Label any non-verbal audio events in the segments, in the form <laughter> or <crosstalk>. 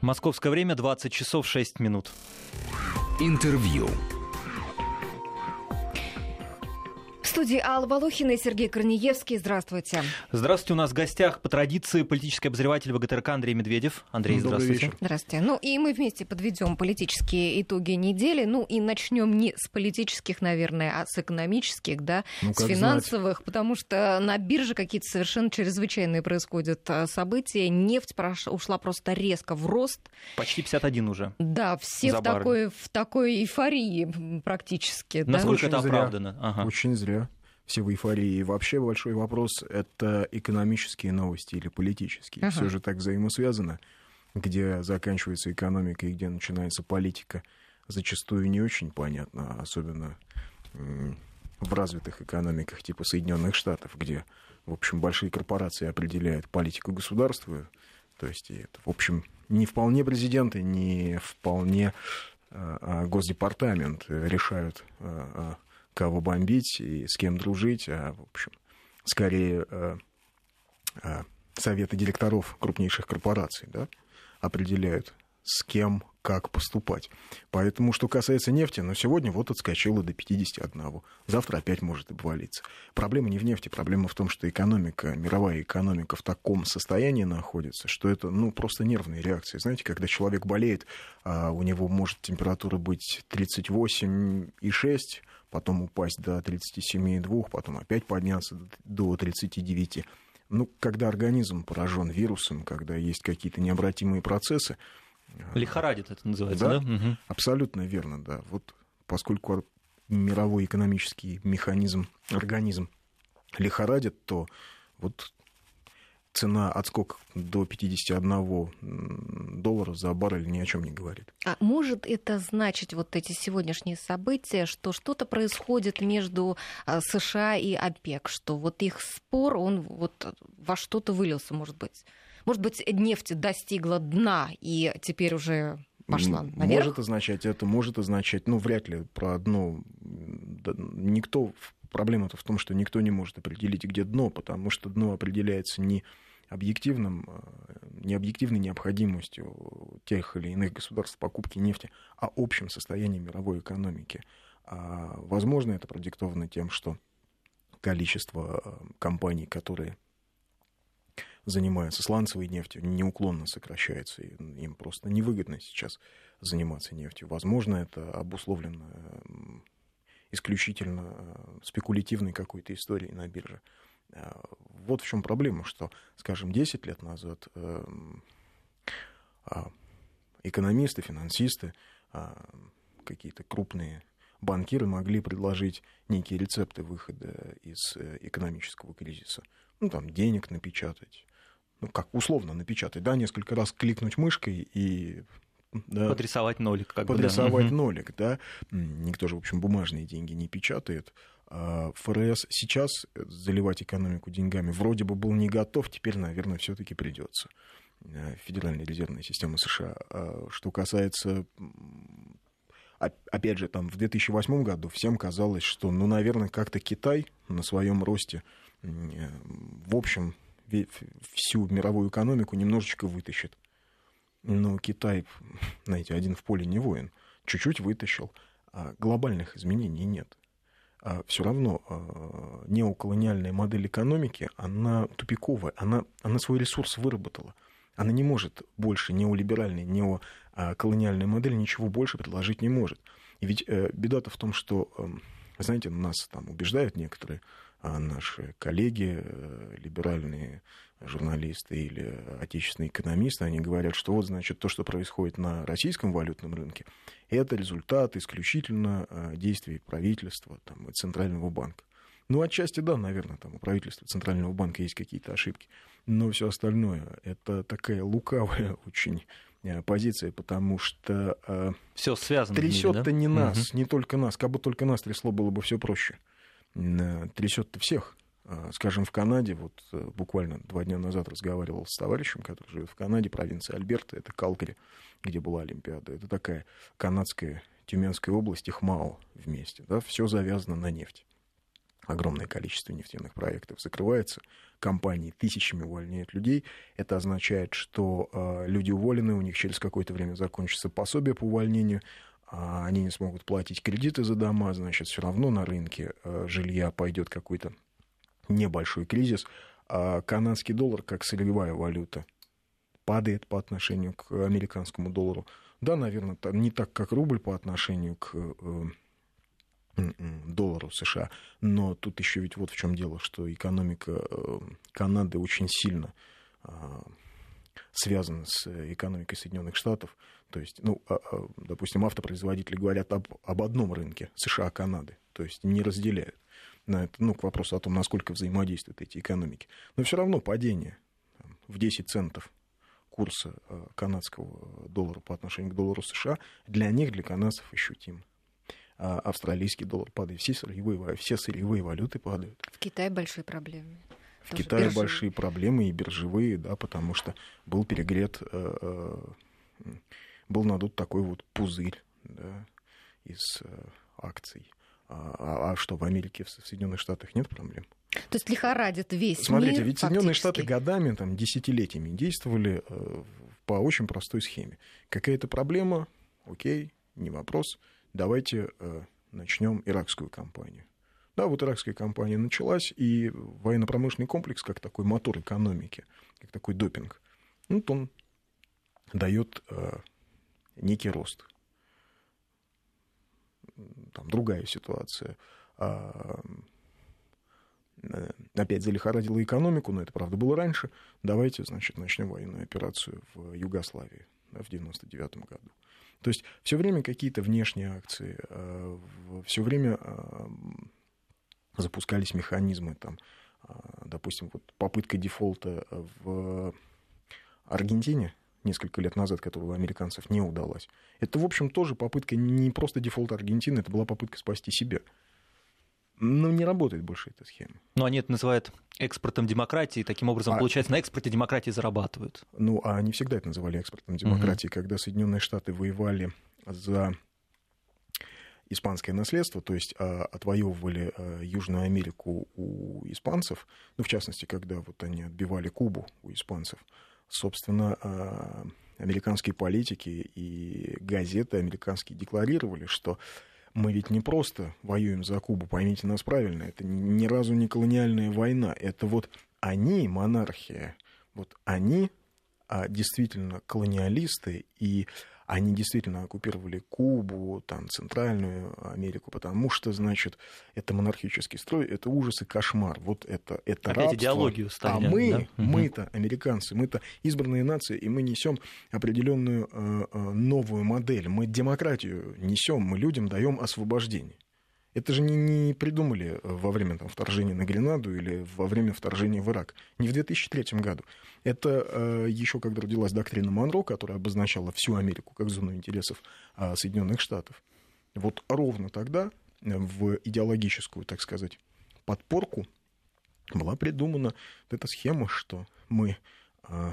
Московское время 20 часов 6 минут. Интервью. В студии Алла Волохина и Сергей Корнеевский. Здравствуйте. Здравствуйте. У нас в гостях по традиции политический обозреватель ВГТРК Андрей Медведев. Андрей, Добрый здравствуйте. вечер. Здравствуйте. Ну и мы вместе подведем политические итоги недели. Ну и начнем не с политических, наверное, а с экономических, да, Ну, с финансовых, потому что на бирже какие-то совершенно чрезвычайные происходят а, события. Нефть прош- ушла просто резко в рост. Почти 51 уже. Да, все в такой, в такой эйфории практически. да. Насколько Очень это оправдано? Ага. Очень зря. Все в эйфории. И вообще большой вопрос — это экономические новости или политические. Ага. Все же так взаимосвязано. Где заканчивается экономика и где начинается политика, зачастую не очень понятно, особенно в развитых экономиках типа Соединенных Штатов, где, в общем, большие корпорации определяют политику государства. То есть, это, в общем, не вполне президенты, не вполне а, а, Госдепартамент решают, а, а, кого бомбить и с кем дружить, а, в общем, скорее а, а, советы директоров крупнейших корпораций да, определяют, с кем как поступать. Поэтому, что касается нефти, ну, сегодня вот отскочила до 51. Завтра опять может обвалиться. Проблема не в нефти, проблема в том, что экономика, мировая экономика в таком состоянии находится, что это, ну, просто нервные реакции. Знаете, когда человек болеет, а у него может температура быть 38,6, потом упасть до 37,2, потом опять подняться до 39. Ну, когда организм поражен вирусом, когда есть какие-то необратимые процессы, Лихорадит это называется, Да. да? Абсолютно верно, да. Вот поскольку мировой экономический механизм, организм лихорадит, то вот цена отскок до 51 м, доллара за баррель ни о чем не говорит. А может это значить, вот эти сегодняшние события, что что-то происходит между а, США и ОПЕК, что вот их спор, он вот во что-то вылился, может быть? Может быть, нефть достигла дна и теперь уже пошла наверх? Может означать это, может означать, ну, вряд ли про дно. Никто, проблема-то в том, что никто не может определить, где дно, потому что дно определяется не объективным, э, не объективной необходимостью тех или иных государств покупки нефти, а общим состоянием мировой экономики. А, возможно, это продиктовано тем, что количество э, компаний, которые занимаются сланцевой нефтью, неуклонно сокращается. И им просто невыгодно сейчас заниматься нефтью. Возможно, это обусловлено м, исключительно э, спекулятивной какой-то историей на бирже. Вот в чем проблема, что, скажем, 10 лет назад эм, а, экономисты, финансисты, а, какие-то крупные банкиры могли предложить некие рецепты выхода из э, экономического кризиса. Ну, там, денег напечатать, ну, как условно напечатать, да, несколько раз кликнуть мышкой и... Да, Подрисовать нолик. Как бы, да. подрисовать нолик, да. Никто же, в общем, бумажные деньги не печатает. А ФРС сейчас заливать экономику деньгами вроде бы был не готов, теперь, наверное, все-таки придется. Э, Федеральная резервная система США. А Что касается опять же, там в 2008 году всем казалось, что, ну, наверное, как-то Китай на своем росте, э, в общем, всю мировую экономику немножечко вытащит. Но Китай, <laughs> знаете, один в поле не воин. Чуть-чуть вытащил. А глобальных изменений нет. Все равно а, неоколониальная модель экономики, она тупиковая, она, она свой ресурс выработала. Она не может больше, неолиберальная, неоколониальная модель ничего больше предложить не может. И ведь э, беда-то в том, что, э, знаете, нас там убеждают некоторые а наши коллеги, э, либеральные журналисты или отечественные экономисты, они говорят, что вот, значит, то, что происходит на российском валютном рынке, это результат исключительно э, действий правительства там, и Центрального банка. Ну, отчасти да, наверное, там у правительства Центрального банка есть какие-то ошибки, но все остальное это такая лукавая <laughs> очень э, позиция, потому что э, Все связано. трясет-то да? не нас, не только нас. Как бы только нас трясло, было бы все проще. Н- Трясет-то всех. А, Скажем, в Канаде, вот э, буквально два дня назад разговаривал с товарищем, который живет в Канаде, провинция Альберта, это Калгари, где была Олимпиада. Это такая канадская Тюменская область, их МАО вместе. Да? Все завязано на нефти. огромное количество нефтяных проектов закрывается, компании тысячами увольняют людей. Это означает, что э, люди уволены, у них через какое-то время закончится пособие по увольнению, они не смогут платить кредиты за дома, значит, все равно на рынке э, жилья пойдет какой-то небольшой кризис. А канадский доллар, как сырьевая валюта, падает по отношению к американскому доллару. Да, наверное, не так, как рубль по отношению к э, доллару США. Но тут еще ведь вот в чем дело, что экономика э, Канады очень сильно а, связана с экономикой Соединенных Штатов. То есть, ну, а, а, допустим, автопроизводители говорят об, об одном рынке США-Канады, то есть не разделяют. На это, ну, к вопросу о том, насколько взаимодействуют эти экономики. Но все равно падение в 10 центов курса канадского доллара по отношению к доллару США для них, для канадцев, ощутимо. А австралийский доллар падает, все сырьевые, все сырьевые валюты падают. В Китае большие проблемы. В Тоже Китае биржевые. большие проблемы и биржевые, да, потому что был перегрет, э, э, был надут такой вот пузырь да, из э, акций. А, а, а что, в Америке, в Соединенных Штатах нет проблем? То есть лихорадит весь Смотрите, мир ведь Соединенные Штаты годами, там, десятилетиями действовали по очень простой схеме. Какая-то проблема, окей, не вопрос – давайте э, начнем иракскую кампанию. Да, вот иракская кампания началась, и военно-промышленный комплекс, как такой мотор экономики, как такой допинг, ну, вот он дает э, некий рост. Там другая ситуация. А, опять залихорадила экономику, но это, правда, было раньше. Давайте, значит, начнем военную операцию в Югославии в 99 году. То есть все время какие-то внешние акции, э, все время э, запускались механизмы, там, допустим, вот попытка дефолта в Аргентине несколько лет назад, которая у американцев не удалась. Это, в общем, тоже попытка не просто дефолта Аргентины, это была попытка спасти себя. Но не работает больше эта схема. Но они это называют экспортом демократии, таким образом, а... получается, на экспорте демократии зарабатывают. Ну, а они всегда это называли экспортом демократии, угу. когда Соединенные Штаты воевали за испанское наследство, то есть а, отвоевывали а, Южную Америку у испанцев, ну, в частности, когда вот они отбивали Кубу у испанцев, собственно, а, американские политики и газеты американские декларировали, что мы ведь не просто воюем за Кубу, поймите нас правильно, это ни разу не колониальная война, это вот они, монархия, вот они а, действительно колониалисты, и они действительно оккупировали Кубу, там, Центральную Америку, потому что, значит, это монархический строй, это ужас и кошмар. Вот это, это Опять рабство. идеологию ставят, А мы, да? мы-то, американцы, мы-то избранные нации, и мы несем определенную э, э, новую модель. Мы демократию несем, мы людям даем освобождение. Это же не, не придумали во время там, вторжения на Гренаду или во время вторжения в Ирак. Не в 2003 году. Это э, еще когда родилась доктрина Монро, которая обозначала всю Америку как зону интересов э, Соединенных Штатов. Вот ровно тогда в идеологическую, так сказать, подпорку была придумана эта схема, что мы э,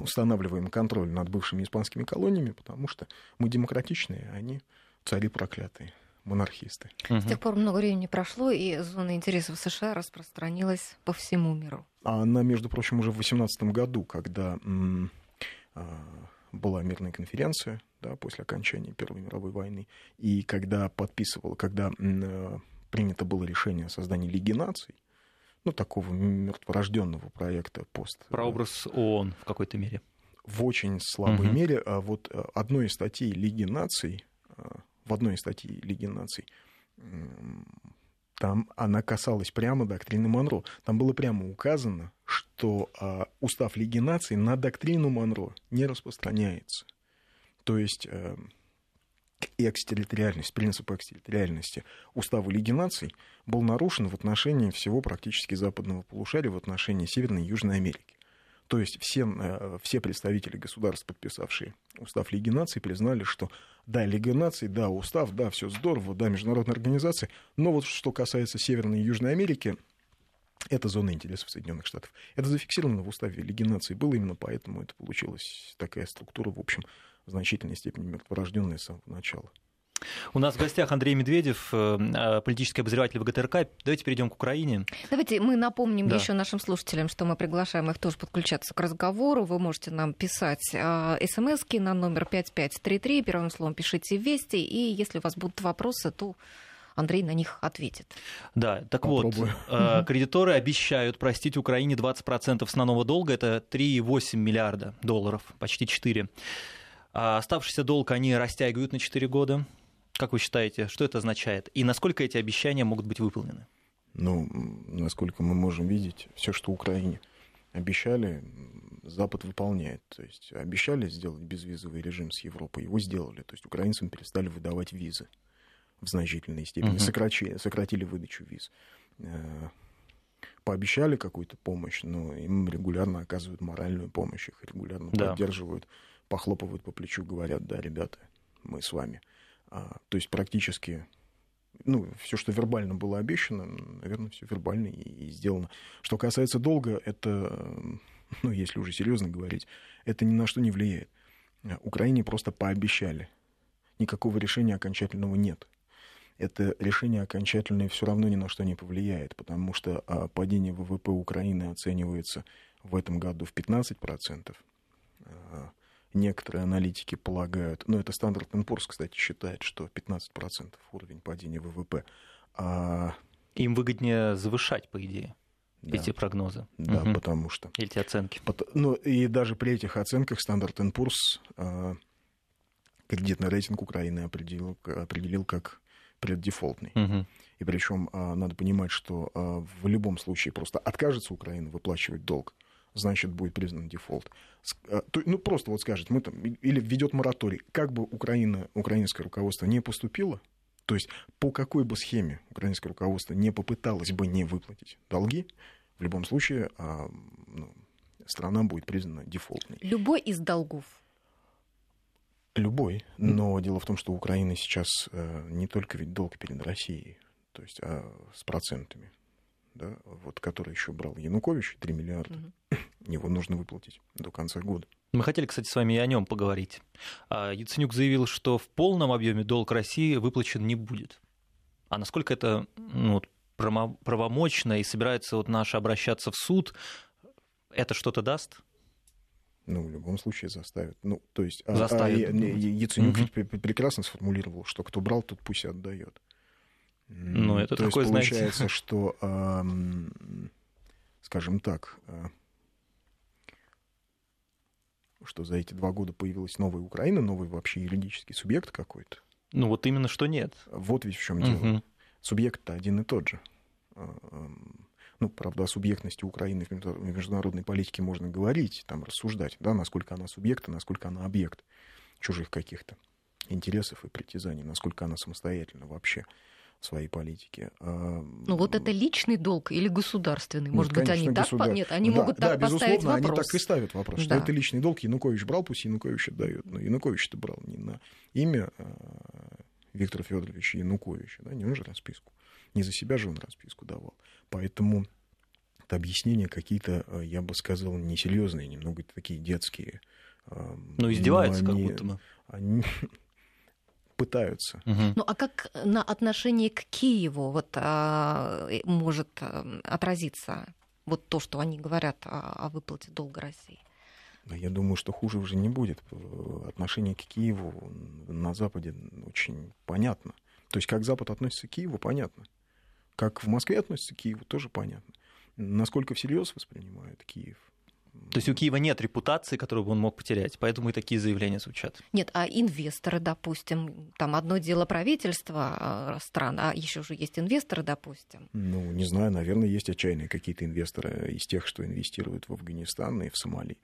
устанавливаем контроль над бывшими испанскими колониями, потому что мы демократичные, а они цари проклятые монархисты. С тех пор много времени прошло, и зона интересов США распространилась по всему миру. А она, между прочим, уже в 2018 году, когда а, была мирная конференция да, после окончания Первой мировой войны, и когда подписывал, когда а, принято было решение о создании Лиги наций, ну, такого мертворожденного проекта пост. Прообраз ООН в какой-то мере. В очень слабой угу. мере. А вот одной из статей Лиги наций в одной из статей Лиги наций, там она касалась прямо доктрины Монро. Там было прямо указано, что а, устав Лиги наций на доктрину Монро не распространяется. То есть э, экстерриториальность, принцип экстерриториальности устава Лиги наций был нарушен в отношении всего практически западного полушария, в отношении Северной и Южной Америки. То есть все, э, все представители государств, подписавшие устав Лиги наций, признали, что да, Лига наций, да, устав, да, все здорово, да, международная организация, но вот что касается Северной и Южной Америки, это зона интересов Соединенных Штатов. Это зафиксировано в уставе Лиги наций было, именно поэтому это получилась такая структура, в общем, в значительной степени мертворожденная с самого начала. У нас в гостях Андрей Медведев, э, политический обозреватель ВГТРК. Давайте перейдем к Украине. Давайте мы напомним Да. еще нашим слушателям, что мы приглашаем их тоже подключаться к разговору. Вы можете нам писать смски на номер 5533, первым словом пишите «Вести», и если у вас будут вопросы, то Андрей на них ответит. Да, так Попробую. вот, э, кредиторы обещают простить Украине 20% основного долга, это 3,8 миллиарда долларов, почти 4. А оставшийся долг они растягивают на 4 года. Как вы считаете, что это означает? И насколько эти обещания могут быть выполнены? Ну, насколько мы можем видеть, все, что Украине обещали, Запад выполняет. То есть обещали сделать безвизовый режим с Европой, его сделали. То есть украинцам перестали выдавать визы в значительной степени, Мгм. сокращи- сократили выдачу виз. Э, Пообещали какую-то помощь, но им регулярно оказывают моральную помощь, их регулярно Да. поддерживают, похлопывают по плечу, говорят, да, ребята, мы с вами. А, то есть практически ну, все, что вербально было обещано, наверное, все вербально и, сделано. Что касается долга, это, <laughs> ну, если уже серьезно говорить, это ни на что не влияет. А, Украине просто пообещали. Никакого решения окончательного нет. Это решение окончательное все равно ни на что не повлияет, потому что а, падение ВВП Украины оценивается в этом году в 15%. А, Некоторые аналитики полагают, ну это Standard Poor's, кстати, считает, что 15% уровень падения ВВП. А, Им выгоднее завышать, по идее, да, эти прогнозы. да, Мгм. потому что... Эти оценки. Ну и даже при этих оценках Standard Poor's а, кредитный рейтинг Украины определил, определил как преддефолтный. Мгм. И причем надо понимать, что а, в любом случае просто откажется Украина выплачивать долг, значит, будет признан дефолт. То- Ну, просто вот скажет, мы там, или введет мораторий. Как бы Украина, украинское руководство не поступило, то есть по какой бы схеме украинское руководство не попыталось бы не выплатить долги, в любом случае а, ну, страна будет признана дефолтной. Любой из долгов. Любой. Но дело в том, что у Украины сейчас э, не только ведь долг перед Россией, то есть а с процентами, да, вот который еще брал Янукович, 3 миллиарда, Мгм. <coughs> его нужно выплатить до конца года. Мы хотели, кстати, с вами и о нем поговорить. А, Яценюк заявил, что в полном объеме долг России выплачен не будет. А насколько это ну, правомочно и собирается вот наш обращаться в суд, это что-то даст? Ну, в любом случае заставят. Ну, то есть, а- а Заставят, думаете? Я- Яценюк пре- прекрасно сформулировал, что кто брал, тот пусть и отдает. Ну, это то такое, есть, знаете. получается, что, скажем так, а, что за эти два года появилась новая Украина, новый вообще юридический субъект какой-то. Ну вот именно что нет. Вот ведь в чем дело. Мгм. Субъект-то один и тот же. А, Ну, правда, о субъектности Украины в между- в международной политике можно говорить, там рассуждать, да, насколько она субъект, насколько она объект чужих каких-то интересов и притязаний, насколько она самостоятельна вообще своей политике. А, Ну вот это личный долг или государственный? ну, Может быть, конечно, они так... государ- Нет, они Да, могут да, так поставить безусловно, вопрос. они так и ставят вопрос, что Да. это личный долг. Янукович брал, пусть Янукович отдает. Но Янукович-то брал не на имя а, Виктора Федоровича Януковича, да, не он же расписку. Не за себя же он расписку давал. Поэтому это объяснения какие-то, а, я бы сказал, несерьезные, немного такие детские. Ну, издеваются но как они- будто бы. Они <laughs> пытаются. Мгм. Ну а как на отношении к Киеву вот, а, э, может а, отразиться вот то, что они говорят о, о выплате долга России? Я думаю, что хуже уже не будет. Э, Отношение к Киеву на Западе очень понятно. То есть, как Запад относится к Киеву, понятно. Как в Москве относится к Киеву, тоже понятно. Насколько всерьез воспринимают Киев. То есть у Киева нет репутации, которую бы он мог потерять, поэтому и такие заявления звучат. Нет, а инвесторы, допустим, там одно дело правительства а, стран, а еще же есть инвесторы, допустим. Ну, не знаю, наверное, есть отчаянные какие-то инвесторы из тех, что инвестируют в Афганистан и в Сомали.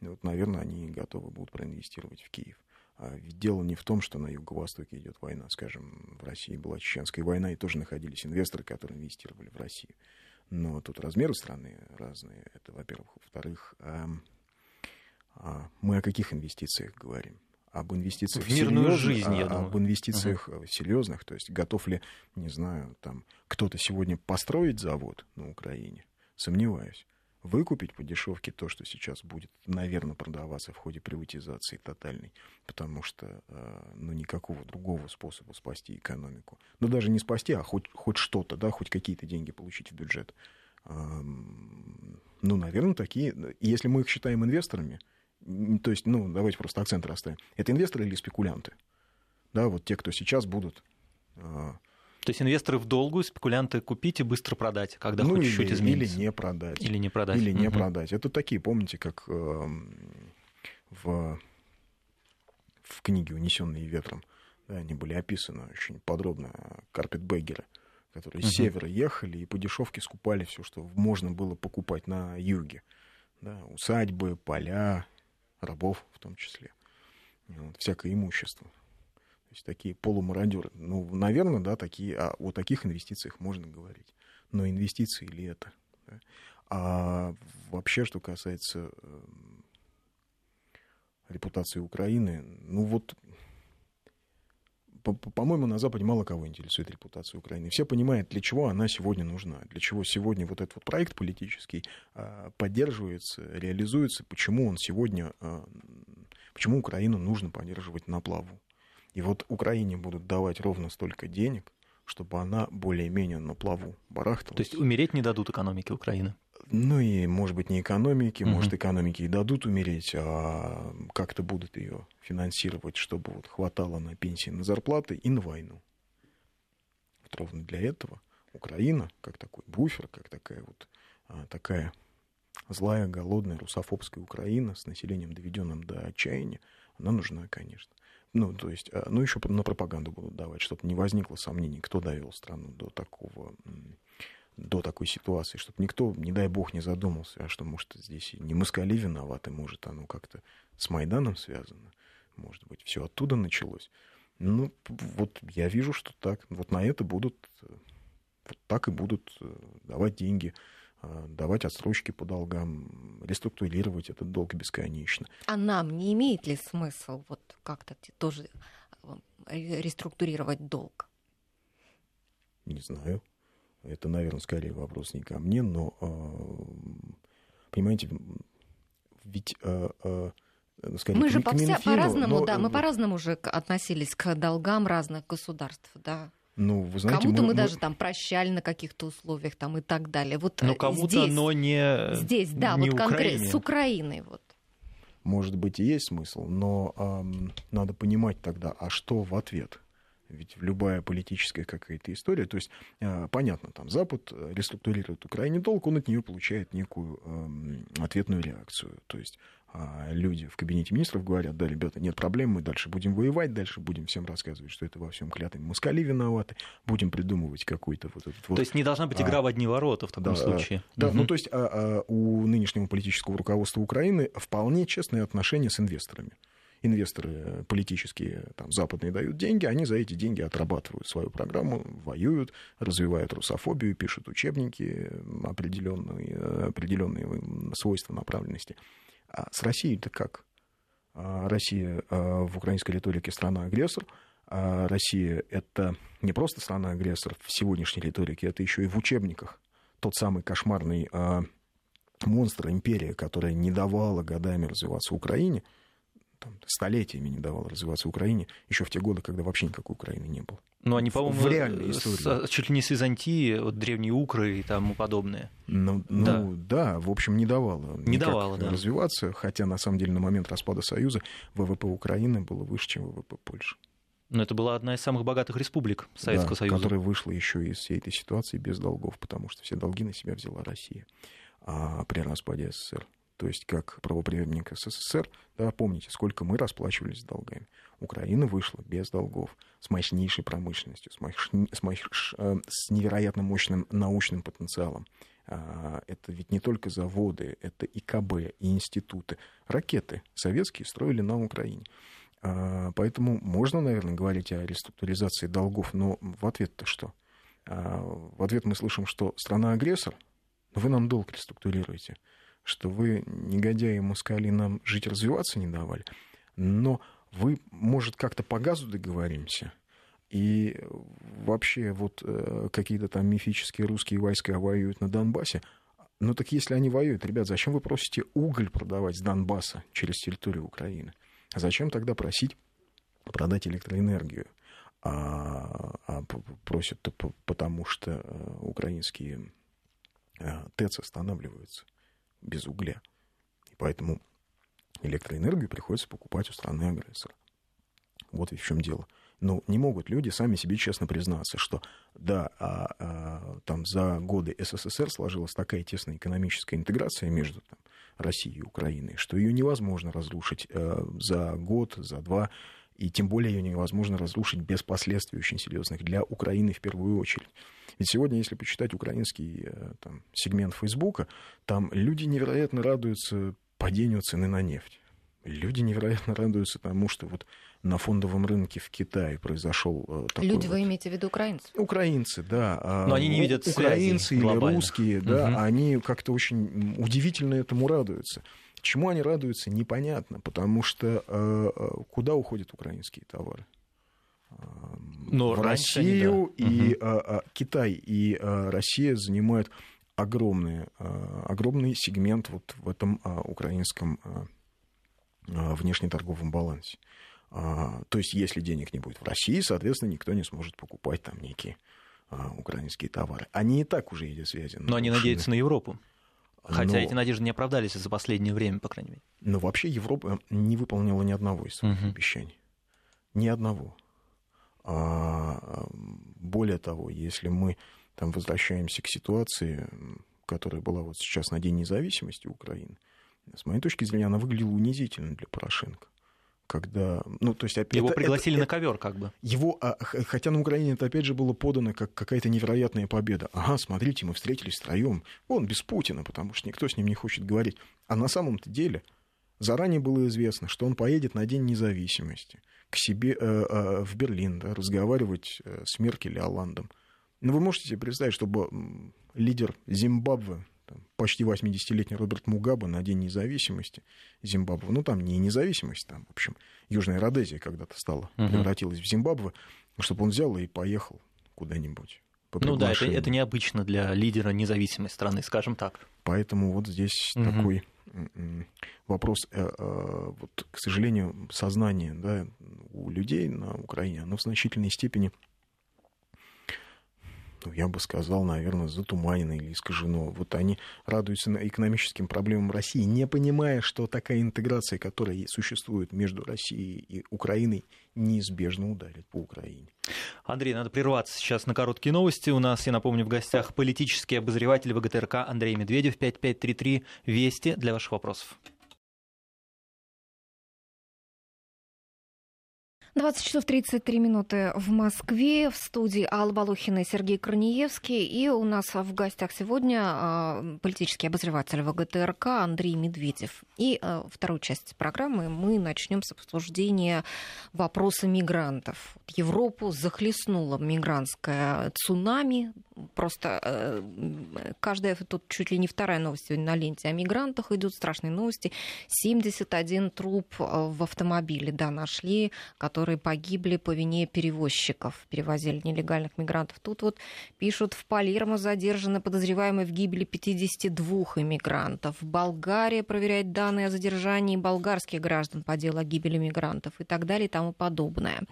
Вот, наверное, они готовы будут проинвестировать в Киев. А ведь дело не в том, что на Юго-Востоке идет война. Скажем, в России была чеченская война, и тоже находились инвесторы, которые инвестировали в Россию. Но тут размеры страны разные. Это, во-первых. Во-вторых, ам, а мы о каких инвестициях говорим? Об инвестициях В мирную серьезных, жизнь, я а- думаю. об инвестициях э, серьезных. То есть готов ли, не знаю, там кто-то сегодня построить завод на Украине? Сомневаюсь. Выкупить по дешевке то, что сейчас будет, наверное, продаваться в ходе приватизации тотальной, потому что э, ну, никакого другого способа спасти экономику, ну даже не спасти, а хоть, хоть что-то, да, хоть какие-то деньги получить в бюджет, ну, наверное, такие, если мы их считаем инвесторами, то есть, ну, давайте просто акцент расставим, это инвесторы или спекулянты? Да, вот те, кто сейчас будут а, то есть инвесторы в долгу, спекулянты купить и быстро продать, когда ну, хоть чуть-чуть изменится. Или не продать. Или не продать. Или не угу. продать. Это такие, помните, как э, в, в книге «Унесенные ветром», да, они были описаны очень подробно, карпетбегеры, которые угу. с севера ехали и по дешевке скупали все, что можно было покупать на юге. Да, усадьбы, поля, рабов в том числе. Вот, всякое имущество. То есть такие полумародеры. Ну, наверное, да, такие, а о таких инвестициях можно говорить. Но инвестиции ли это? Да? А вообще, что касается э, репутации Украины, ну вот, по-моему, на Западе мало кого интересует репутация Украины. Все понимают, для чего она сегодня нужна, для чего сегодня вот этот вот проект политический а, поддерживается, реализуется, почему он сегодня, а, почему Украину нужно поддерживать на плаву. И вот Украине будут давать ровно столько денег, чтобы она более-менее на плаву барахталась. То есть умереть не дадут экономике Украины? Ну и, может быть, не экономики, угу. может, экономики и дадут умереть, а как-то будут ее финансировать, чтобы вот хватало на пенсии, на зарплаты и на войну. Вот ровно для этого Украина, как такой буфер, как такая вот а, такая злая, голодная, русофобская Украина с населением, доведенным до отчаяния, она нужна, конечно. Ну, то есть, э, ну, еще на пропаганду будут давать, чтобы не возникло сомнений, кто довел страну до такого до такой ситуации, чтобы никто, не дай бог, не задумался, а что, может, здесь не москали виноваты, может, оно как-то с Майданом связано, может быть, все оттуда началось. Ну, вот я вижу, что так. Вот на это будут, э, вот так и будут э, давать деньги. А, давать отсрочки по долгам, реструктурировать этот долг бесконечно. А нам не имеет ли смысл вот как-то тоже э, реструктурировать долг? Не знаю. Это, наверное, скорее вопрос не ко мне, но, а, понимаете, ведь а, скорее, мы же по по-разному, да, мы по-разному же относились к долгам разных государств, да. Ну, вы знаете, кому-то мы, мы даже там прощали на каких-то условиях там и так далее. Вот но кому-то здесь, но не здесь, да, не вот конкретно с Украиной вот. Может быть и есть смысл, но эм, надо понимать тогда, а что в ответ? Ведь любая политическая какая-то история, то есть э, понятно, там Запад реструктурирует Украине долг, он от нее получает некую э, ответную реакцию, то есть люди в кабинете министров говорят, да, ребята, нет проблем, мы дальше будем воевать, дальше будем всем рассказывать, что это во всем клятые москали виноваты, будем придумывать какой-то вот этот вот... То есть не должна быть игра а, в одни ворота в таком да, случае. Да, угу. ну то есть а, а, у нынешнего политического руководства Украины вполне честные отношения с инвесторами. Инвесторы политические, там, западные дают деньги, они за эти деньги отрабатывают свою программу, воюют, развивают русофобию, пишут учебники определенные, определенные свойства направленности. А с Россией-то как? А Россия а, в украинской риторике страна-агрессор. А Россия — это не просто страна-агрессор в сегодняшней риторике, это еще и в учебниках. Тот самый кошмарный монстр, империя, которая не давала годами развиваться Украине, там, столетиями не давала развиваться Украине, еще в те годы, когда вообще никакой Украины не было. Ну, они, по-моему, в реальной истории. С, чуть ли не с Византии, вот, древние Укры и тому подобное. Ну, ну да. да, в общем, не давало не давало, да. развиваться, хотя, на самом деле, на момент распада Союза ВВП Украины было выше, чем ВВП Польши. Но это была одна из самых богатых республик Советского да, Союза. которая вышла еще из всей этой ситуации без долгов, потому что все долги на себя взяла Россия а при распаде СССР то есть как правоприемник СССР, да, помните, сколько мы расплачивались с долгами. Украина вышла без долгов, с мощнейшей промышленностью, с, мощ... с, мощ... Э, с невероятно мощным научным потенциалом. А, это ведь не только заводы, это и КБ, и институты. Ракеты советские строили на Украине. А, поэтому можно, наверное, говорить о реструктуризации долгов, но в ответ-то что? А, в ответ мы слышим, что страна-агрессор, но вы нам долг реструктурируете что вы, негодяи москали, нам жить развиваться не давали, но вы, может, как-то по газу договоримся, и вообще вот э, какие-то там мифические русские войска воюют на Донбассе, Ну так если они воюют, ребят, зачем вы просите уголь продавать с Донбасса через территорию Украины? А зачем тогда просить продать электроэнергию? А, а просят потому, что э, украинские э, ТЭЦ останавливаются без угля. И поэтому электроэнергию приходится покупать у страны агрессора. Вот в чем дело. Ну, не могут люди сами себе честно признаться, что да, а, а, там за годы СССР сложилась такая тесная экономическая интеграция между там, Россией и Украиной, что ее невозможно разрушить э, за год, за два, и тем более ее невозможно разрушить без последствий очень серьезных для Украины в первую очередь. Ведь сегодня, если почитать украинский э, там, сегмент Фейсбука, там люди невероятно радуются падению цены на нефть. Люди невероятно радуются тому, что вот на фондовом рынке в Китае произошел э, такой Люди, вот... вы имеете в виду украинцы? Украинцы, да. А Но они не видят Украинцы или глобально. русские, да, Угу. они как-то очень удивительно этому радуются. Чему они радуются, непонятно, потому что э, э, куда уходят украинские товары? Э, Но в раньше они, Россию да. и э, э, Китай и э, Россия занимают огромный, э, огромный сегмент вот в этом э, украинском э, э, внешнеторговом балансе. А, То есть, если денег не будет в России, соответственно, никто не сможет покупать там некие а, украинские товары. Они и так уже эти связи. Но они надеются на Европу. Хотя Но- эти надежды не оправдались за последнее время, по крайней мере. Но вообще Европа не выполнила ни одного из своих Мгм. обещаний. Ни одного. А, более того, если мы там возвращаемся к ситуации, которая была вот сейчас на День независимости Украины, с моей точки зрения, она выглядела унизительно для Порошенко. Когда, ну, то есть, опять- Его это- пригласили это- на ковер, как бы. Его, а, хотя на Украине это опять же было подано как какая-то невероятная победа. Ага, смотрите, мы встретились втроем. Он без Путина, потому что никто с ним не хочет говорить. А на самом-то деле заранее было известно, что он поедет на День независимости к себе э, э, в Берлин, да, разговаривать э, с Меркель и Оландом. Ну, вы можете себе представить, чтобы лидер Зимбабве, там, почти 80-летний Роберт Мугаба на День независимости Зимбабве, ну, там не независимость, там, в общем, Южная Родезия когда-то стала, превратилась в Зимбабве, чтобы он взял и поехал куда-нибудь. по Ну да, это, это необычно для лидера независимой страны, скажем так. Поэтому вот здесь Мгм. такой м, вопрос, э, э, вот, к сожалению, сознание да, у людей на Украине, оно в значительной степени, ну, я бы сказал, наверное, затуманено или искажено. Вот они радуются на экономическим проблемам России, не понимая, что такая интеграция, которая существует между Россией и Украиной, неизбежно ударит по Украине. Андрей, надо прерваться сейчас на короткие новости. У нас, я напомню, в гостях политический обозреватель ВГТРК Андрей Медведев, 5533 Вести для ваших вопросов. 20 часов 33 минуты в Москве. В студии Алла Волохина и Сергей Корнеевский. И у нас в гостях сегодня а, политический обозреватель ВГТРК Андрей Медведев. И а, вторую часть программы мы начнем с обсуждения вопроса мигрантов. Европу захлестнуло мигрантское цунами. Просто э, каждая, тут чуть ли не вторая новость сегодня на ленте о мигрантах идут страшные новости. 71 труп в автомобиле, да, нашли, которые погибли по вине перевозчиков, перевозили нелегальных мигрантов. Тут вот пишут, в Палермо задержаны подозреваемые в гибели 52 иммигрантов. Болгария проверяет данные о задержании болгарских граждан по делу о гибели мигрантов и так далее и тому подобное.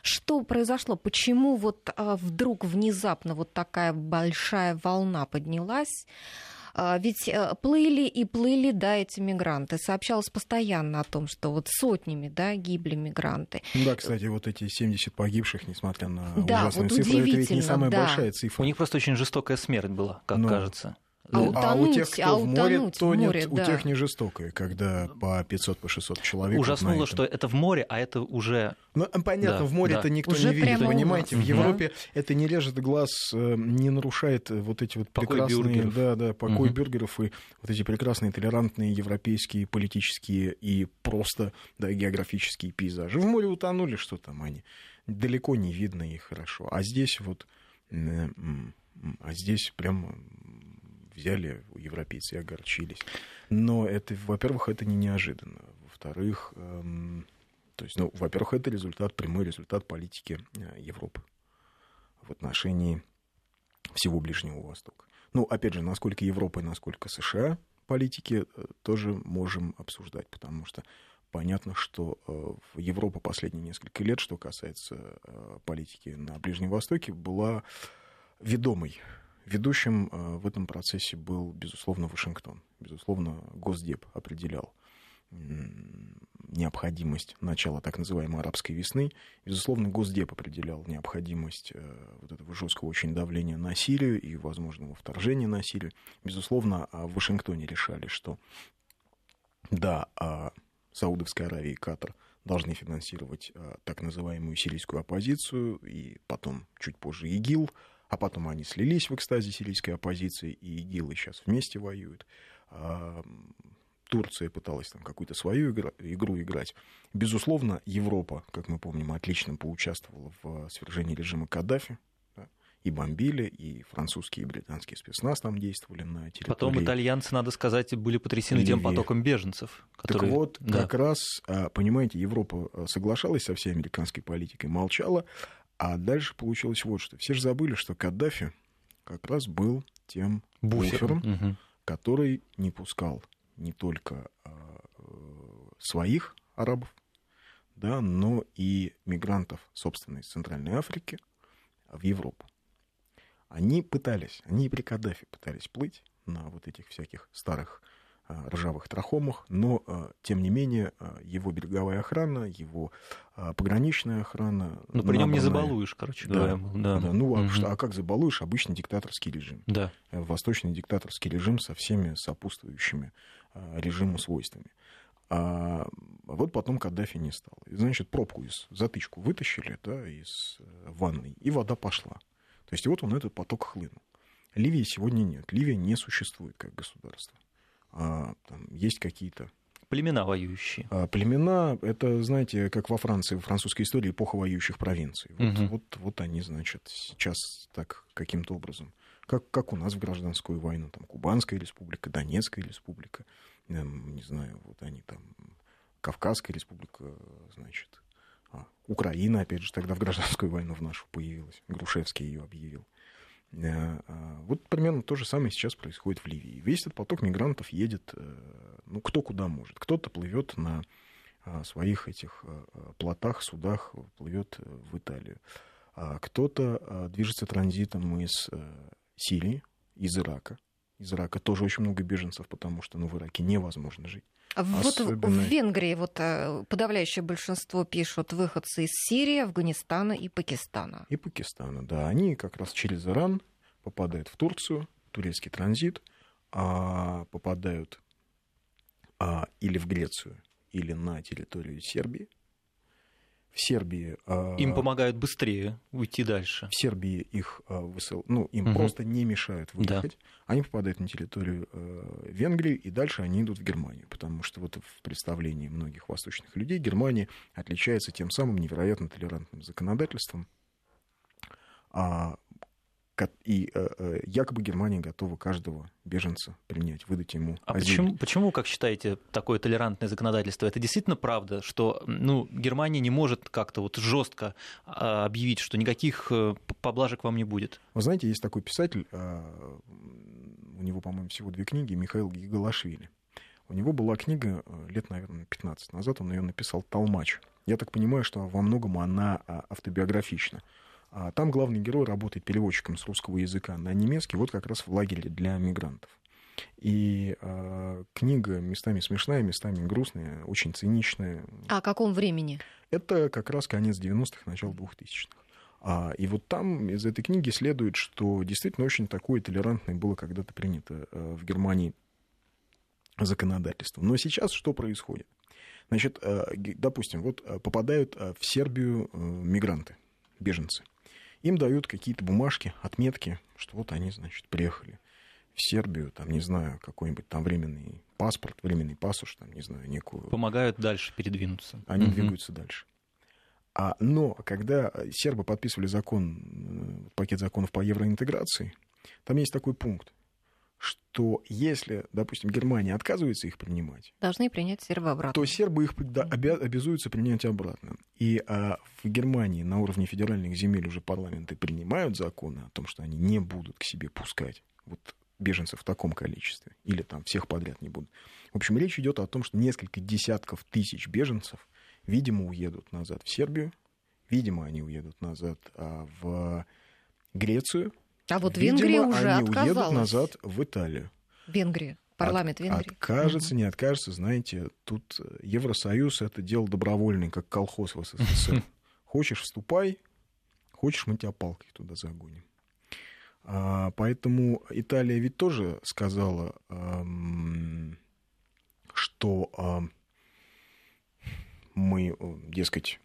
Что произошло? Почему вот а, вдруг внезапно вот такая большая волна поднялась? А, Ведь э, плыли и плыли, да, эти мигранты. Сообщалось постоянно о том, что вот сотнями, да, гибли мигранты. Да, кстати, вот эти 70 погибших, несмотря на Да, ужасные вот цифры, это ведь не самая да. большая цифра. У них просто очень жестокая смерть была, как Ну, кажется. А Ну, а у утонуть, тех, кто а в море утонуть в тонет, море, у да. тех не жестокое, когда по 500, по 600 человек. Ужаснуло, этом. что это в море, а это уже... Ну, а, понятно, Да, в море да. это никто Уже не видит, у понимаете? В. Европе это не режет глаз, э, не нарушает э, вот эти вот Покой прекрасные, бюргеров. да, да, покой Мгм. бюргеров и вот эти прекрасные толерантные европейские политические и просто да, географические пейзажи. В море утонули, что там они? Далеко не видно их хорошо. А здесь вот, э, а здесь прям взяли европейцы и огорчились. Но это, во-первых, это не неожиданно. Во-вторых, эм, то есть, ну, во-первых, это результат, прямой результат политики э, Европы в отношении всего Ближнего Востока. Ну, опять же, насколько Европа и насколько США политики э, тоже можем обсуждать, потому что понятно, что в Европа последние несколько лет, что касается политики на Ближнем Востоке, была ведомой. Ведущим в этом процессе был, безусловно, Вашингтон. Безусловно, Госдеп определял необходимость начала так называемой арабской весны. Безусловно, Госдеп определял необходимость э, вот этого жесткого очень давления на Сирию и возможного вторжения на Сирию. Безусловно, а в Вашингтоне решали, что да, а Саудовская Аравия и Катар должны финансировать э, так называемую сирийскую оппозицию, и потом, чуть позже, ИГИЛ, а потом они слились в экстазе сирийской оппозиции, и ИГИЛ и сейчас вместе воюют. А, Турция пыталась там какую-то свою игру играть. Безусловно, Европа, как мы помним, отлично поучаствовала в свержении режима Каддафи. И бомбили, и французские, и британские спецназ там действовали на территории. Потом итальянцы, надо сказать, были потрясены Ливии. тем потоком беженцев. Которые... Так вот, да. как раз, а, понимаете, Европа а, соглашалась со всей американской политикой, молчала, а дальше получилось вот что. Все же забыли, что Каддафи как раз был тем буфером, угу. который не пускал не только а, э, своих арабов, да, но и мигрантов, собственно, из Центральной Африки в Европу. Они пытались, они и при Каддафе пытались плыть на вот этих всяких старых ржавых трахомах, но, а, тем не менее, его береговая охрана, его пограничная охрана... Ну, при нем не забалуешь, короче да, говоря. Да. Да, ну, угу. а, что, а как забалуешь? Обычный диктаторский режим. Да. Э, восточный диктаторский режим со всеми сопутствующими Э, режиму свойствами. А вот потом Каддафи не стал. И, значит, пробку из затычку вытащили да, из э, ванной, и вода пошла. То есть вот он этот поток хлынул. Ливии сегодня нет. Ливия не существует как государство. А, там есть какие-то Племена воюющие. А, племена, это, знаете, как во Франции, в французской истории эпоха воюющих провинций. Вот, угу. вот, вот они, значит, сейчас так каким-то образом как, как у нас в гражданскую войну, там, Кубанская республика, Донецкая республика, эм, не знаю, вот они там, Кавказская республика, значит, а, Украина, опять же, тогда в гражданскую войну в нашу появилась, Грушевский ее объявил. Э, а, вот примерно то же самое сейчас происходит в Ливии. Весь этот поток мигрантов едет, э, ну, кто куда может. Кто-то плывет на а, своих этих э, плотах, судах, плывет в Италию. А кто-то движется транзитом из Сирии, из Ирака. Из Ирака тоже очень много беженцев, потому что ну, в Ираке невозможно жить. А вот Особенно... в Венгрии вот э, подавляющее большинство пишут выходцы из Сирии, Афганистана и Пакистана. И Пакистана, да. Они как раз через Иран попадают в Турцию, турецкий транзит, а попадают а, или в Грецию, или на территорию Сербии. В Сербии... А, им помогают быстрее уйти дальше. В Сербии их а, высыл... ну, им угу. просто не мешают выехать. Да. Они попадают на территорию а, Венгрии, и дальше они идут в Германию. Потому что вот в представлении многих восточных людей Германия отличается тем самым невероятно толерантным законодательством, и э, э, якобы Германия готова каждого беженца принять, выдать ему а почему, почему, как считаете, такое толерантное законодательство? Это действительно правда, что ну, Германия не может как-то вот жестко а, объявить, что никаких э, поблажек вам не будет? Вы знаете, есть такой писатель, у него, по-моему, всего две книги, Михаил Гигалашвили. У него была книга лет, наверное, 15 назад, он ее написал «Толмач». Я так понимаю, что во многом она а, автобиографична. А там главный герой работает переводчиком с русского языка на немецкий, вот как раз в лагере для мигрантов. И э, книга местами смешная, местами грустная, очень циничная. А о каком времени? Это как раз конец 90-х, начало 2000-х. А, и вот там из этой книги следует, что действительно очень такое толерантное было когда-то принято э, в Германии законодательство. Но сейчас что происходит? Значит, э, допустим, вот э, попадают э, в Сербию э, мигранты, беженцы им дают какие-то бумажки, отметки, что вот они, значит, приехали в Сербию, там, не знаю, какой-нибудь там временный паспорт, временный паспорт, там, не знаю, некую... Помогают дальше передвинуться. Они угу. двигаются дальше. А, но когда сербы подписывали закон, э, пакет законов по евроинтеграции, там есть такой пункт, что если, допустим, Германия отказывается их принимать, должны принять сербы обратно. То сербы их да, обязуются принять обратно. И а, в Германии на уровне федеральных земель уже парламенты принимают законы о том, что они не будут к себе пускать вот беженцев в таком количестве, или там всех подряд не будут. В общем, речь идет о том, что несколько десятков тысяч беженцев, видимо, уедут назад в Сербию, видимо, они уедут назад а, в Грецию, а вот видимо, Венгрия уже они отказалась. уедут назад в Италию. Венгрия, парламент От- Венгрии. Откажется, не откажется, знаете, тут э, Евросоюз это дело добровольное, как колхоз в СССР. <laughs> Хочешь, вступай, хочешь, мы тебя палкой туда загоним. А, поэтому Италия ведь тоже сказала, ам, что ам, мы, э, дескать,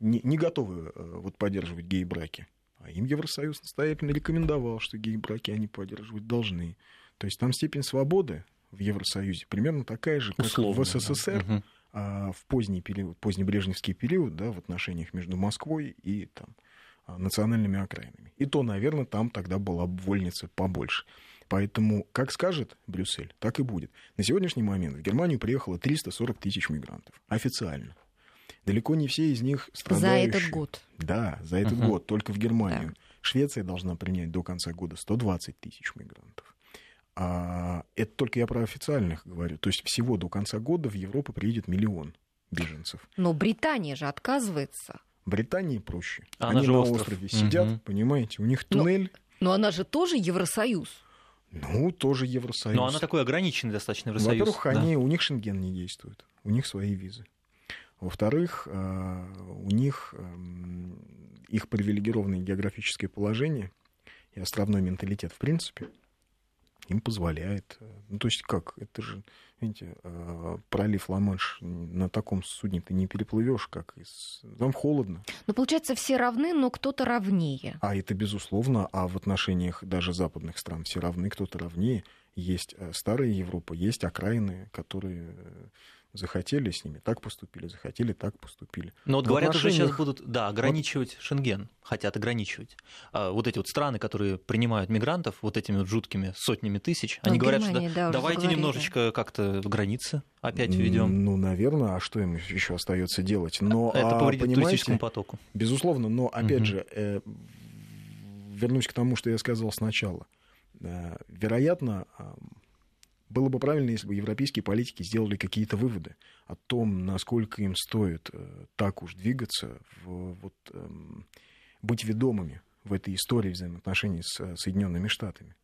не, не готовы э, вот, поддерживать гей-браки. А им Евросоюз настоятельно рекомендовал, что гей-браки они поддерживать должны. То есть там степень свободы в Евросоюзе примерно такая же, как Условно, в да. СССР Мгм. а, в поздний период, позднебрежневский период, да, в отношениях между Москвой и там, а, национальными окраинами. И то, наверное, там тогда была бы вольница побольше. Поэтому, как скажет Брюссель, так и будет. На сегодняшний момент в Германию приехало 340 тысяч мигрантов. Официально. Далеко не все из них За страдающие. этот год. Да, за этот Мгм. год, только в Германию. Швеция должна принять до конца года 120 тысяч мигрантов. А, это только я про официальных говорю. То есть всего до конца года в Европу приедет миллион беженцев. Но Британия же отказывается. Британии проще. А она Они же на остров. острове сидят, Мгм. понимаете, у них Но- туннель, Но она же тоже Евросоюз. ну, тоже Евросоюз. Но она такой ограниченный достаточно Евросоюз. Во-первых, да. они, у них Шенген не действует, у них свои визы. Во-вторых, а, у них ам, их привилегированное географическое положение и островной менталитет, в принципе, им позволяет. э, Ну, то есть как? Это же, видите, а, пролив Ла-Манш на таком судне ты не переплывешь, как из... Там холодно. Но получается, все равны, но кто-то равнее. А это безусловно, а в отношениях даже западных стран все равны, кто-то равнее. Есть э, старая Европа, есть окраины, которые э, захотели с ними, так поступили, захотели, так поступили. Но вот В говорят, уже сейчас отношениях- будут, да, ограничивать Шенген, хотят ограничивать. А вот эти вот страны, которые принимают мигрантов вот этими вот жуткими сотнями тысяч, Ну, они говорят, что да, давайте заговорили. немножечко как-то границы опять введем. Ну, наверное, а что им еще остается делать? Но, Это а, повредит понимаете, туристическому потоку. Безусловно, но опять Мгм. же, э, вернусь к тому, что я сказал сначала. Э, вероятно, было бы правильно, если бы европейские политики сделали какие-то выводы о том, насколько им стоит э, так уж двигаться, в, вот, эм, быть ведомыми в этой истории взаимоотношений с э, Соединенными Штатами.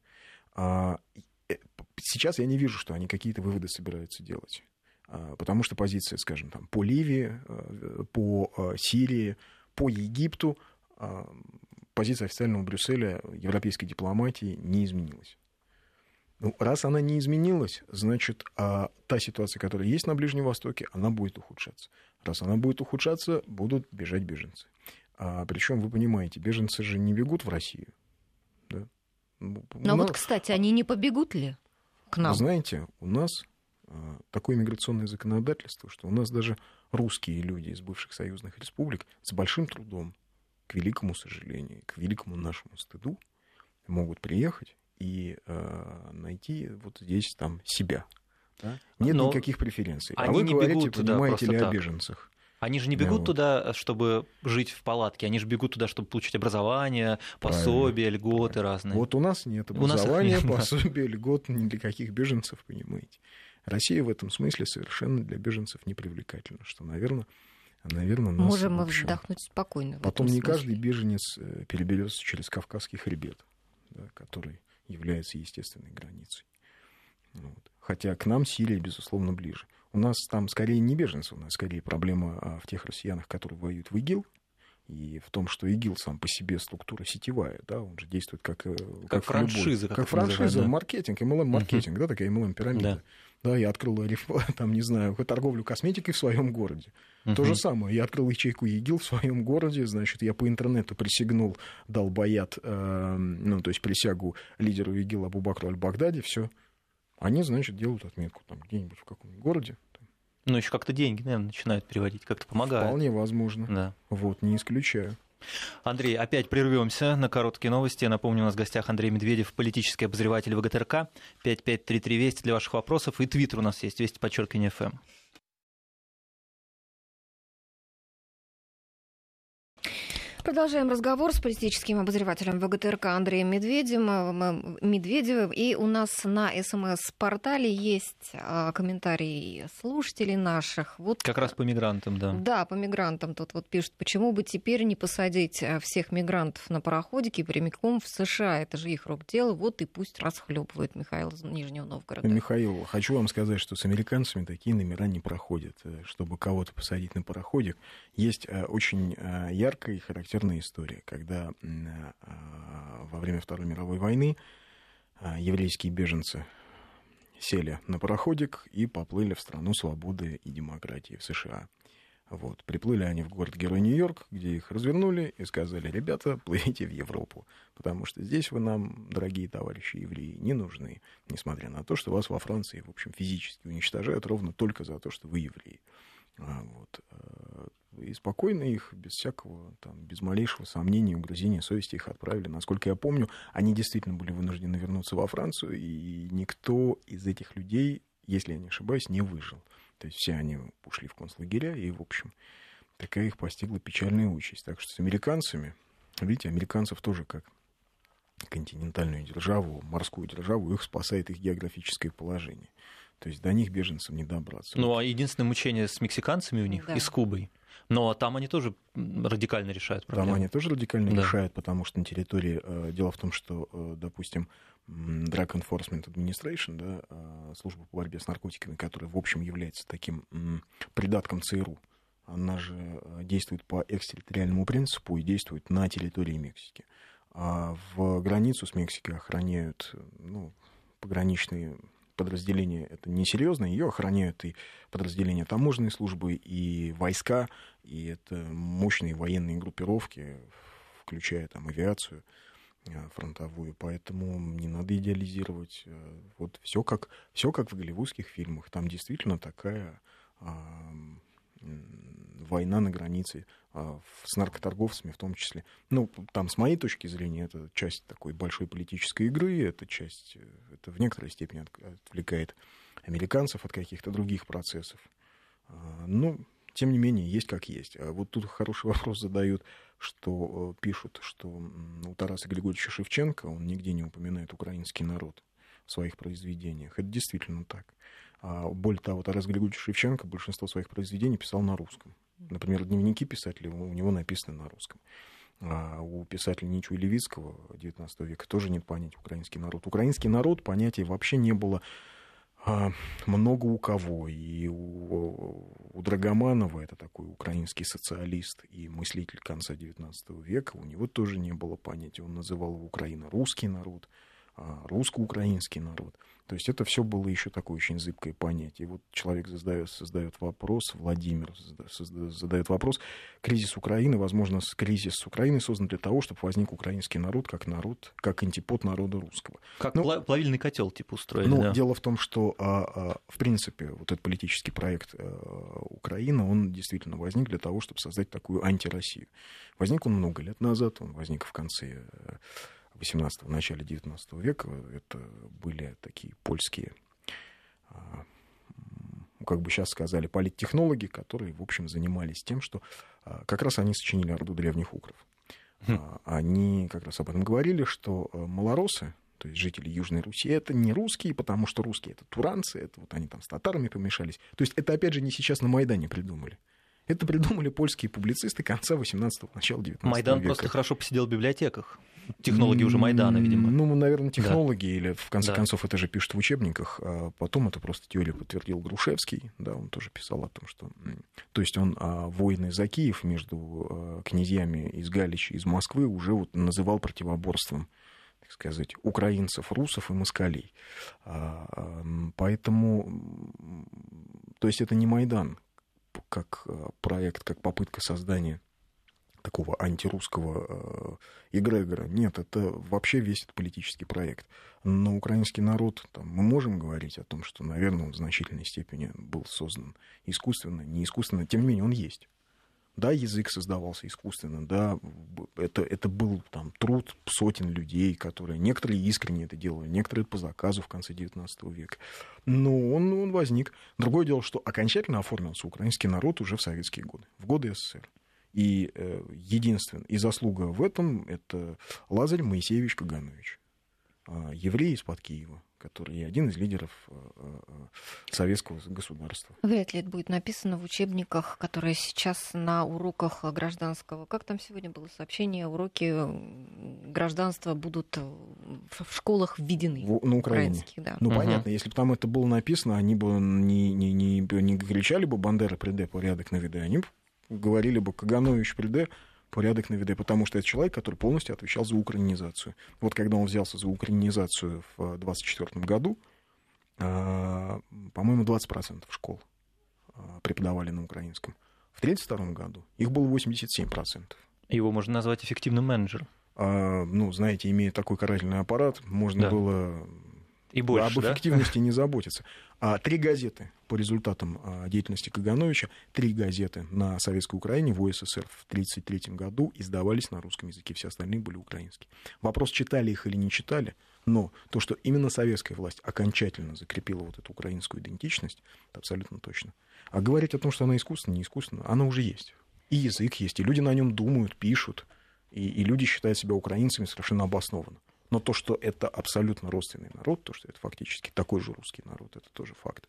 А, э, сейчас я не вижу, что они какие-то выводы собираются делать. А, Потому что позиция, скажем, там, по Ливии, по Сирии, по Египту, а, позиция официального Брюсселя, европейской дипломатии не изменилась. Ну, раз она не изменилась, значит, а та ситуация, которая есть на Ближнем Востоке, она будет ухудшаться. Раз она будет ухудшаться, будут бежать беженцы. А, причем, вы понимаете, беженцы же не бегут в Россию. Да? Ну, Но вот, кстати, они не побегут ли к нам? вы знаете, у нас а, такое миграционное законодательство, что у нас даже русские люди из бывших союзных республик с большим трудом, к великому сожалению, к великому нашему стыду, могут приехать и а, найти вот здесь там себя. да. Нет Но никаких преференций. А они вы не говорите, бегут, да, понимаете просто ли, о так. беженцах. Они же не Да, бегут вот. туда, чтобы жить в палатке, они же бегут туда, чтобы получить образование, пособия, льготы разные. Вот у нас нет У нас образования, нет, да. пособия, льгот ни для каких беженцев, понимаете. Россия в этом смысле совершенно для беженцев не привлекательна, что, наверное, наверное, нас, Можем мы вздохнуть спокойно. Потом не смысле. каждый беженец э, переберется через Кавказский хребет, да, который является естественной границей. Вот. Хотя к нам Сирия, безусловно, ближе. У нас там скорее не беженцы, у нас скорее проблема а, в тех россиянах, которые воюют в ИГИЛ, и в том, что ИГИЛ сам по себе структура сетевая, да, он же действует как, э, как, любой- франшиза, как как франшиза, да. маркетинг, MLM-маркетинг, да, такая MLM-пирамида. Да. я открыл реф- <laughs> там, не знаю, торговлю косметикой в своем городе. То же самое. Я открыл ячейку ИГИЛ в своем городе, значит, я по интернету присягнул, дал баят, э, ну, то есть присягу лидеру ИГИЛ Абу-Бакру Аль-Багдади, все. Они, значит, делают отметку там где-нибудь в каком-нибудь городе. Ну, еще как-то деньги, наверное, начинают переводить, как-то помогают. Вполне возможно. Да. Вот, не исключаю. Андрей, опять прервемся на короткие новости. Я напомню, у нас в гостях Андрей Медведев, политический обозреватель ВГТРК. 5533 Вести для ваших вопросов. И твиттер у нас есть, Вести подчеркивание ФМ. Продолжаем разговор с политическим обозревателем ВГТРК Андреем Медведевым. Медведевым. И у нас на СМС-портале есть а, комментарии слушателей наших. Вот, как раз по мигрантам, да. Да, по мигрантам. Тут вот пишут, почему бы теперь не посадить всех мигрантов на пароходике прямиком в США? Это же их рук дело. Вот и пусть расхлебывает Михаил из Нижнего Новгорода. Михаил, хочу вам сказать, что с американцами такие номера не проходят. Э, чтобы кого-то посадить на пароходик, есть э, очень э, яркая и характерная характерная история, когда а, во время Второй мировой войны а, еврейские беженцы сели на пароходик и поплыли в страну свободы и демократии в США. Вот. Приплыли они в город-герой Нью-Йорк, где их развернули и сказали, ребята, плывите в Европу, потому что здесь вы нам, дорогие товарищи евреи, не нужны, несмотря на то, что вас во Франции, в общем, физически уничтожают ровно только за то, что вы евреи. А, вот. И спокойно их, без всякого, там, без малейшего сомнения, угрызения совести их отправили. Насколько я помню, они действительно были вынуждены вернуться во Францию, и никто из этих людей, если я не ошибаюсь, не выжил. То есть все они ушли в концлагеря, и, в общем, такая их постигла печальная участь. Так что с американцами, видите, американцев тоже как континентальную державу, морскую державу, их спасает их географическое положение. То есть до них беженцам не добраться. Ну, а единственное мучение с мексиканцами у них да. и с Кубой. Но там они тоже радикально решают проблему. Там они тоже радикально да. решают, потому что на территории... Э, дело в том, что, э, допустим, Drug Enforcement Administration, да, э, служба по борьбе с наркотиками, которая, в общем, является таким придатком ЦРУ, она же действует по экстерриториальному принципу и действует на территории Мексики. А в границу с Мексикой охраняют ну, пограничные подразделение это несерьезно, ее охраняют и подразделения таможенной службы, и войска, и это мощные военные группировки, включая там авиацию э, фронтовую, поэтому не надо идеализировать. Э, вот все как, все как в голливудских фильмах. Там действительно такая война на границе а, с наркоторговцами в том числе. Ну, там, с моей точки зрения, это часть такой большой политической игры, это часть, э, это в некоторой степени отвлекает американцев от каких-то других процессов. А, ну, тем не менее, есть как есть. А вот тут хороший <laughs> вопрос задают, что э, пишут, что у Тараса Григорьевича Шевченко, он нигде не упоминает украинский народ в своих произведениях. Это действительно так. А более того, Тарас Григорьевич Шевченко большинство своих произведений писал на русском. Например, дневники писателя у него написаны на русском. А у писателя Ничу Левицкого XIX века тоже нет понятия украинский народ. Украинский народ понятия вообще не было а, много у кого. И у, у Драгоманова, это такой украинский социалист и мыслитель конца XIX века, у него тоже не было понятия. Он называл его Украина русский народ, русско-украинский народ. То есть это все было еще такое очень зыбкое понятие. И вот человек задает, создает вопрос, Владимир задает вопрос, кризис Украины, возможно, кризис Украины создан для того, чтобы возник украинский народ как народ, как антипод народа русского. Как ну, плавильный котел типа устроили. Ну, да. дело в том, что, а, а, в принципе, вот этот политический проект а, Украины, он действительно возник для того, чтобы создать такую антироссию. Возник он много лет назад, он возник в конце 18 начале 19 века это были такие польские, а, как бы сейчас сказали, политтехнологи, которые, в общем, занимались тем, что а, как раз они сочинили Орду древних укров. Хм. А, они как раз об этом говорили, что малоросы, то есть жители Южной Руси, это не русские, потому что русские это туранцы, это вот они там с татарами помешались. То есть это, опять же, не сейчас на Майдане придумали. Это придумали польские публицисты конца 18-го, начала 19 Майдан века. просто хорошо посидел в библиотеках. Технологи уже Майдана, видимо. Ну, наверное, технологии, да. или в конце да. концов это же пишут в учебниках. А потом это просто теорию подтвердил Грушевский, да, он тоже писал о том, что... То есть он а, войны за Киев между а, князьями из Галичи, из Москвы уже вот называл противоборством так сказать, украинцев, русов и москалей. А, поэтому, то есть это не Майдан, как э, проект, как попытка создания такого антирусского э, эгрегора. Нет, это вообще весь этот политический проект. Но украинский народ, там, мы можем говорить о том, что, наверное, он в значительной степени был создан искусственно, не искусственно, тем не менее он есть. Да, язык создавался искусственно, да, это, это был там труд сотен людей, которые, некоторые искренне это делали, некоторые по заказу в конце XIX века. Но он, он возник. Другое дело, что окончательно оформился украинский народ уже в советские годы, в годы СССР. И э, единственное, и заслуга в этом это Лазарь Моисеевич Каганович, э, еврей из-под Киева, который один из лидеров э, э, советского государства. Вряд ли это будет написано в учебниках, которые сейчас на уроках гражданского. Как там сегодня было сообщение? Уроки гражданства будут в школах введены. В, на Украине. Да. Ну, угу. понятно, если бы там это было написано, они бы не, не, не, не кричали бы «Бандера, приде, порядок наведай», они бы говорили бы «Каганович, приде, порядок наведай», потому что это человек, который полностью отвечал за украинизацию. Вот когда он взялся за украинизацию в 24 году, а, по-моему, 20% школ а, преподавали на украинском. В 1932 году их было 87%. Его можно назвать эффективным менеджером. А, ну, знаете, имея такой карательный аппарат, можно да. было и больше, об эффективности да? не заботиться. А три газеты по результатам а, деятельности Кагановича, три газеты на Советской Украине в УССР в 1933 году издавались на русском языке, все остальные были украинские. Вопрос, читали их или не читали, но то, что именно советская власть окончательно закрепила вот эту украинскую идентичность, это абсолютно точно. А говорить о том, что она искусственная, не искусственная, она уже есть. И язык есть, и люди на нем думают, пишут, и, и люди считают себя украинцами совершенно обоснованно. Но то, что это абсолютно родственный народ, то, что это фактически такой же русский народ, это тоже факт.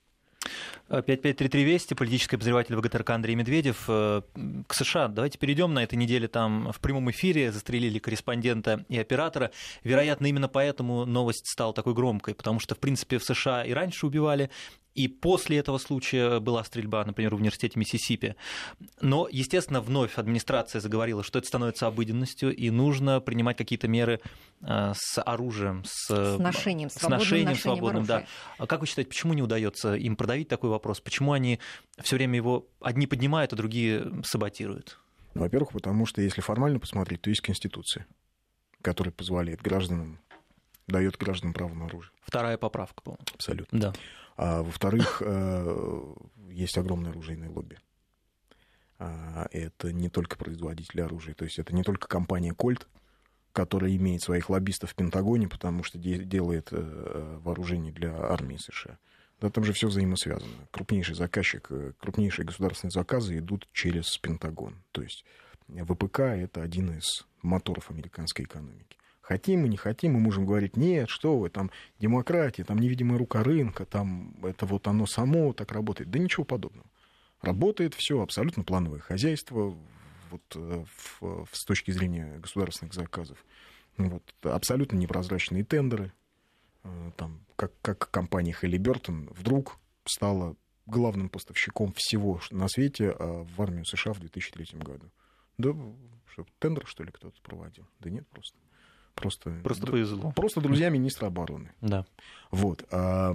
5533 Вести, политический обозреватель ВГТРК Андрей Медведев. Э, к США давайте перейдем. На этой неделе там в прямом эфире застрелили корреспондента и оператора. Вероятно, именно поэтому новость стала такой громкой, потому что, в принципе, в США и раньше убивали, и после этого случая была стрельба, например, в университете Миссисипи. Но, естественно, вновь администрация заговорила, что это становится обыденностью, и нужно принимать какие-то меры э, с оружием, с, с ношением, с ношением, ношением свободным. Да. Как вы считаете, почему не удается им продавить такой вопрос? Почему они все время его одни поднимают, а другие саботируют? Во-первых, потому что если формально посмотреть, то есть Конституция, которая позволяет гражданам, дает гражданам право на оружие. Вторая поправка, по-моему. Абсолютно. Да. А, во-вторых, э, есть огромное оружейное лобби. А, это не только производители оружия, то есть это не только компания Кольт, которая имеет своих лоббистов в Пентагоне, потому что делает э, вооружение для армии США. Да, там же все взаимосвязано. Крупнейший заказчик, э, крупнейшие государственные заказы идут через Пентагон. То есть ВПК это один из моторов американской экономики. Хотим мы, не хотим, мы можем говорить, нет, что вы, там демократия, там невидимая рука рынка, там это вот оно само так работает. Да ничего подобного. Работает все абсолютно плановое хозяйство вот, э, в, в, с точки зрения государственных заказов. Вот, абсолютно непрозрачные тендеры. Э, там, как, как компания Halliburton вдруг стала главным поставщиком всего на свете а в армию США в 2003 году. Да, что, тендер, что ли, кто-то проводил? Да нет, просто. Просто, просто повезло. Просто друзья министра обороны. <laughs> Да. Вот. А,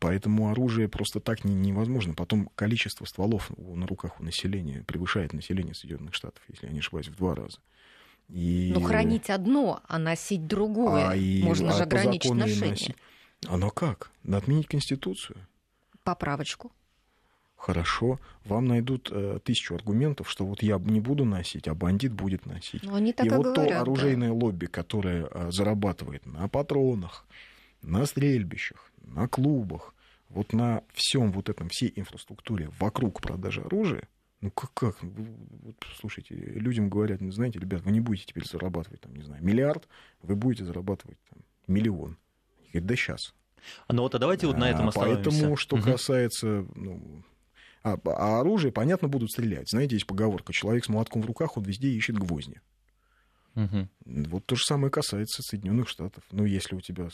поэтому оружие просто так не, невозможно. Потом количество стволов на руках у населения превышает население Соединенных Штатов, если я не ошибаюсь, в два раза. И... Ну, хранить одно, а носить другое. А и... Можно а же ограничить ношение. Носить... Оно как? Надо отменить Конституцию. Поправочку хорошо, вам найдут э, тысячу аргументов, что вот я не буду носить, а бандит будет носить. Ну, они так и, и вот говорят, то оружейное да. лобби, которое э, зарабатывает на патронах, на стрельбищах, на клубах, вот на всем вот этом, всей инфраструктуре вокруг продажи оружия, ну как, как? Вот, слушайте, людям говорят, ну, знаете, ребят, вы не будете теперь зарабатывать, там, не знаю, миллиард, вы будете зарабатывать там, миллион. Они говорят, да сейчас. Ну вот, а давайте вот на этом а, остановимся. Поэтому, что угу. касается ну, а, а оружие, понятно, будут стрелять. Знаете, есть поговорка, человек с молотком в руках, он везде ищет гвозди. Угу. Вот то же самое касается Соединенных Штатов. Ну, если у тебя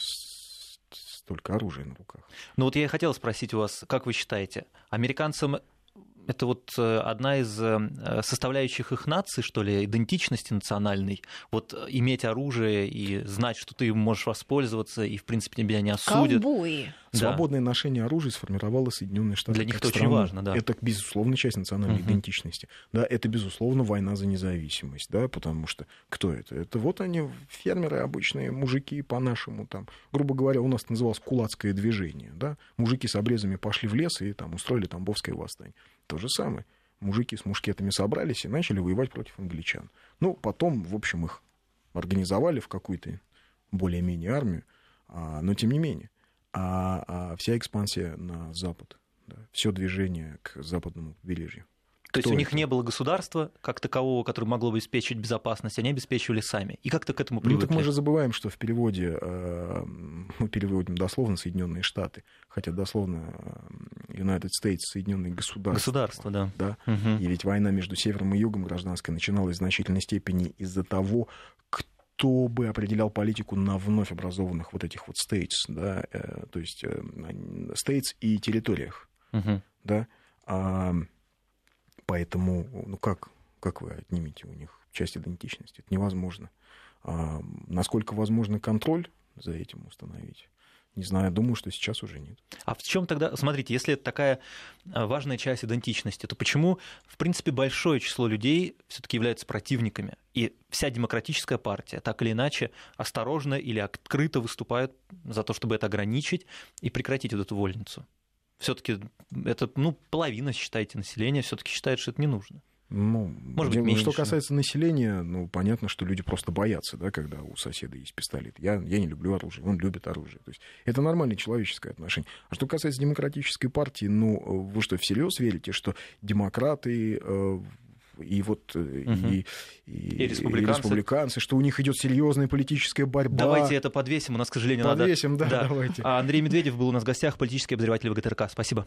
столько оружия на руках. Ну вот я и хотел спросить у вас, как вы считаете, американцам это вот э, одна из э, составляющих их нации, что ли, идентичности национальной. Вот э, иметь оружие и знать, что ты можешь воспользоваться, и, в принципе, тебя не осудят. Ковбои. Да. Свободное ношение оружия сформировало Соединенные Штаты. Для них это очень важно, да. Это, безусловно, часть национальной угу. идентичности. Да, это, безусловно, война за независимость, да, потому что кто это? Это вот они, фермеры обычные, мужики по-нашему, там, грубо говоря, у нас называлось кулацкое движение, да, мужики с обрезами пошли в лес и там устроили Тамбовское восстание. То же самое. Мужики с мушкетами собрались и начали воевать против англичан. Ну, потом, в общем, их организовали в какую-то более-менее армию, а, но тем не менее. А, а вся экспансия на запад, да, все движение к западному побережью, То есть у них это? не было государства как такового, которое могло бы обеспечить безопасность, они обеспечивали сами. И как-то к этому Ну, привыкли. так мы же забываем, что в переводе, э, мы переводим дословно Соединенные Штаты, хотя дословно э, United States, Соединенные государства. Государство, да. Да. Мгм. И ведь война между Севером и Югом гражданская начиналась в значительной степени из-за того, кто бы определял политику на вновь образованных вот этих вот states, да, э, то есть э, states и территориях, Мгм. да. А, поэтому, ну как, как вы отнимете у них часть идентичности? Это невозможно. А, насколько возможно контроль за этим установить? Не знаю, думаю, что сейчас уже нет. А в чем тогда, смотрите, если это такая а, важная часть идентичности, то почему, в принципе, большое число людей все-таки являются противниками? И вся демократическая партия так или иначе осторожно или открыто выступает за то, чтобы это ограничить и прекратить вот эту вольницу. Все-таки это, ну, половина, считайте, населения все-таки считает, что это не нужно. Ну, Может быть, меньше. что касается населения, ну, понятно, что люди просто боятся, да, когда у соседа есть пистолет. Я, я не люблю оружие, он любит оружие. То есть это нормальное человеческое отношение. А что касается демократической партии, ну, вы что, всерьез верите, что демократы э, и вот Мгм. и, и- И республиканцы. республиканцы, что у них идет серьезная политическая борьба. Давайте это подвесим, у нас, к сожалению, Подвесим, надо... да, давайте. А Андрей Медведев был у нас в гостях, политический обозреватель ВГТРК. Спасибо.